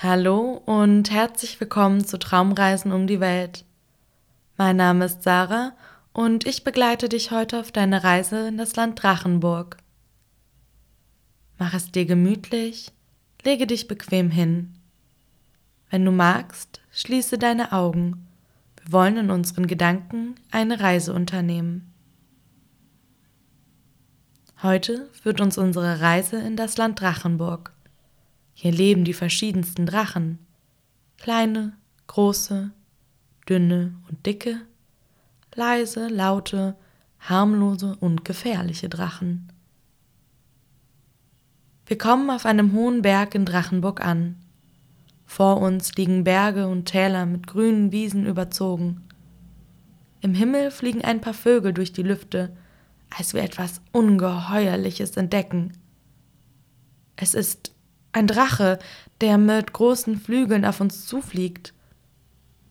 Hallo und herzlich willkommen zu Traumreisen um die Welt. Mein Name ist Sarah und ich begleite dich heute auf deine Reise in das Land Drachenburg. Mach es dir gemütlich, lege dich bequem hin. Wenn du magst, schließe deine Augen. Wir wollen in unseren Gedanken eine Reise unternehmen. Heute führt uns unsere Reise in das Land Drachenburg. Hier leben die verschiedensten Drachen. Kleine, große, dünne und dicke, leise, laute, harmlose und gefährliche Drachen. Wir kommen auf einem hohen Berg in Drachenburg an. Vor uns liegen Berge und Täler mit grünen Wiesen überzogen. Im Himmel fliegen ein paar Vögel durch die Lüfte, als wir etwas Ungeheuerliches entdecken. Es ist ein Drache, der mit großen Flügeln auf uns zufliegt.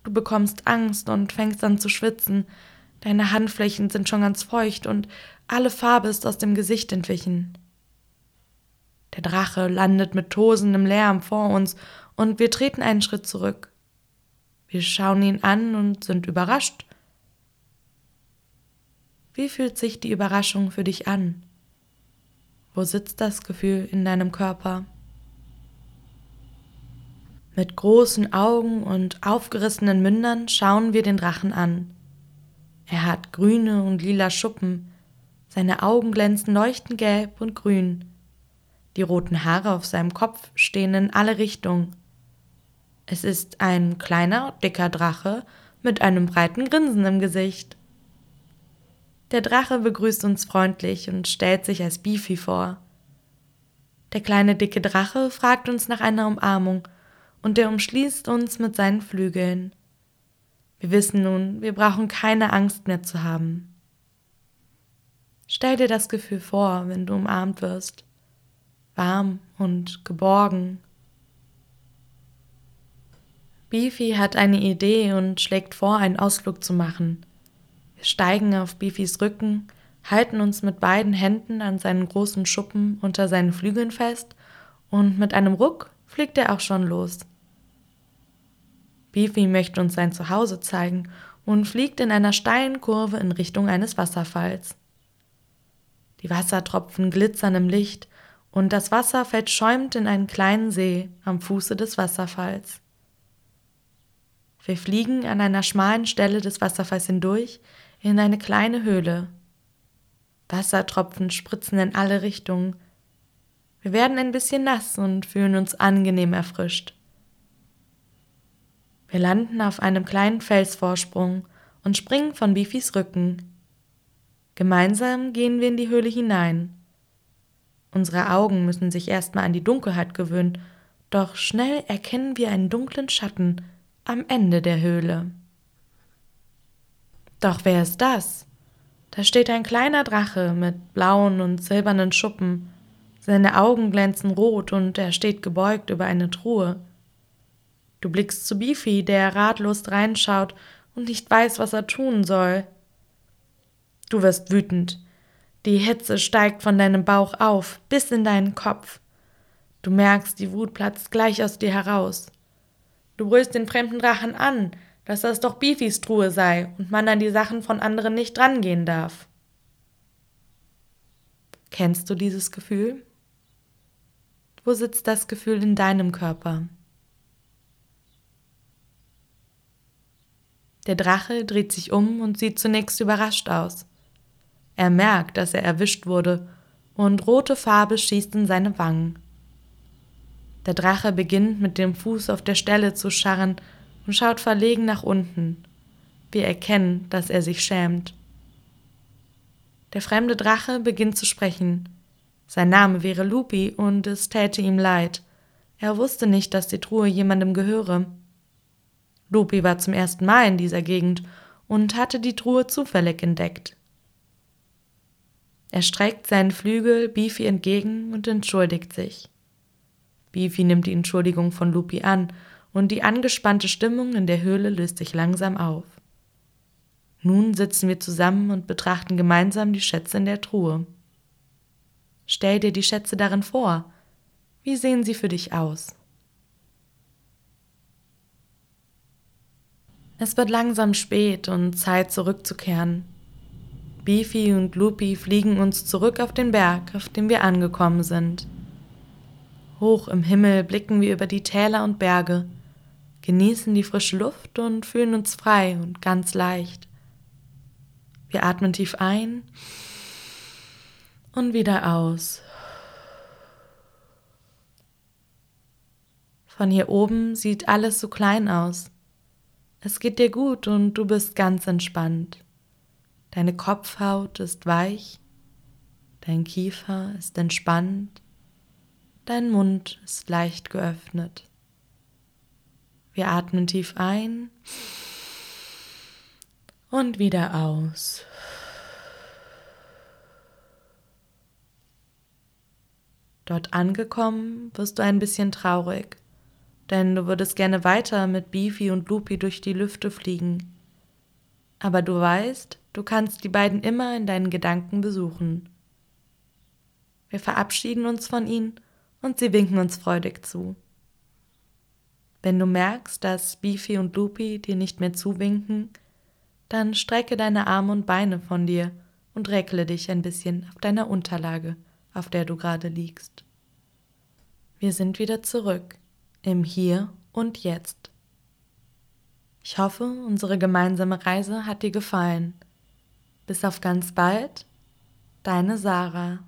Du bekommst Angst und fängst an zu schwitzen. Deine Handflächen sind schon ganz feucht und alle Farbe ist aus dem Gesicht entwichen. Der Drache landet mit tosendem Lärm vor uns und wir treten einen Schritt zurück. Wir schauen ihn an und sind überrascht. Wie fühlt sich die Überraschung für dich an? Wo sitzt das Gefühl in deinem Körper? Mit großen Augen und aufgerissenen Mündern schauen wir den Drachen an. Er hat grüne und lila Schuppen, seine Augen glänzen leuchtend gelb und grün. Die roten Haare auf seinem Kopf stehen in alle Richtungen. Es ist ein kleiner, dicker Drache mit einem breiten Grinsen im Gesicht. Der Drache begrüßt uns freundlich und stellt sich als Beefy vor. Der kleine dicke Drache fragt uns nach einer Umarmung und der umschließt uns mit seinen Flügeln. Wir wissen nun, wir brauchen keine Angst mehr zu haben. Stell dir das Gefühl vor, wenn du umarmt wirst. Warm und geborgen. Beefy hat eine Idee und schlägt vor, einen Ausflug zu machen. Wir steigen auf Beefys Rücken, halten uns mit beiden Händen an seinen großen Schuppen unter seinen Flügeln fest und mit einem Ruck fliegt er auch schon los. Beefy möchte uns sein Zuhause zeigen und fliegt in einer steilen Kurve in Richtung eines Wasserfalls. Die Wassertropfen glitzern im Licht und das Wasser fällt schäumend in einen kleinen See am Fuße des Wasserfalls. Wir fliegen an einer schmalen Stelle des Wasserfalls hindurch in eine kleine Höhle. Wassertropfen spritzen in alle Richtungen. Wir werden ein bisschen nass und fühlen uns angenehm erfrischt. Wir landen auf einem kleinen Felsvorsprung und springen von Beefys Rücken. Gemeinsam gehen wir in die Höhle hinein. Unsere Augen müssen sich erstmal an die Dunkelheit gewöhnen, doch schnell erkennen wir einen dunklen Schatten am Ende der Höhle. Doch wer ist das? Da steht ein kleiner Drache mit blauen und silbernen Schuppen. Seine Augen glänzen rot und er steht gebeugt über eine Truhe. Du blickst zu Beefy, der ratlos reinschaut und nicht weiß, was er tun soll. Du wirst wütend. Die Hitze steigt von deinem Bauch auf bis in deinen Kopf. Du merkst, die Wut platzt gleich aus dir heraus. Du brüllst den fremden Drachen an, dass das doch Beefys Truhe sei und man an die Sachen von anderen nicht drangehen darf. Kennst du dieses Gefühl? Wo sitzt das Gefühl in deinem Körper? Der Drache dreht sich um und sieht zunächst überrascht aus. Er merkt, dass er erwischt wurde, und rote Farbe schießt in seine Wangen. Der Drache beginnt mit dem Fuß auf der Stelle zu scharren und schaut verlegen nach unten. Wir erkennen, dass er sich schämt. Der fremde Drache beginnt zu sprechen. Sein Name wäre Lupi und es täte ihm leid. Er wusste nicht, dass die Truhe jemandem gehöre. Lupi war zum ersten Mal in dieser Gegend und hatte die Truhe zufällig entdeckt. Er streckt seinen Flügel Beefy entgegen und entschuldigt sich. Beefy nimmt die Entschuldigung von Lupi an und die angespannte Stimmung in der Höhle löst sich langsam auf. Nun sitzen wir zusammen und betrachten gemeinsam die Schätze in der Truhe. Stell dir die Schätze darin vor. Wie sehen sie für dich aus? Es wird langsam spät und Zeit zurückzukehren. Beefy und Loopy fliegen uns zurück auf den Berg, auf dem wir angekommen sind. Hoch im Himmel blicken wir über die Täler und Berge, genießen die frische Luft und fühlen uns frei und ganz leicht. Wir atmen tief ein und wieder aus. Von hier oben sieht alles so klein aus. Es geht dir gut und du bist ganz entspannt. Deine Kopfhaut ist weich, dein Kiefer ist entspannt, dein Mund ist leicht geöffnet. Wir atmen tief ein und wieder aus. Dort angekommen wirst du ein bisschen traurig denn du würdest gerne weiter mit Beefy und Loopy durch die Lüfte fliegen. Aber du weißt, du kannst die beiden immer in deinen Gedanken besuchen. Wir verabschieden uns von ihnen und sie winken uns freudig zu. Wenn du merkst, dass Beefy und Loopy dir nicht mehr zuwinken, dann strecke deine Arme und Beine von dir und reckle dich ein bisschen auf deiner Unterlage, auf der du gerade liegst. Wir sind wieder zurück im Hier und Jetzt. Ich hoffe, unsere gemeinsame Reise hat dir gefallen. Bis auf ganz bald, deine Sarah.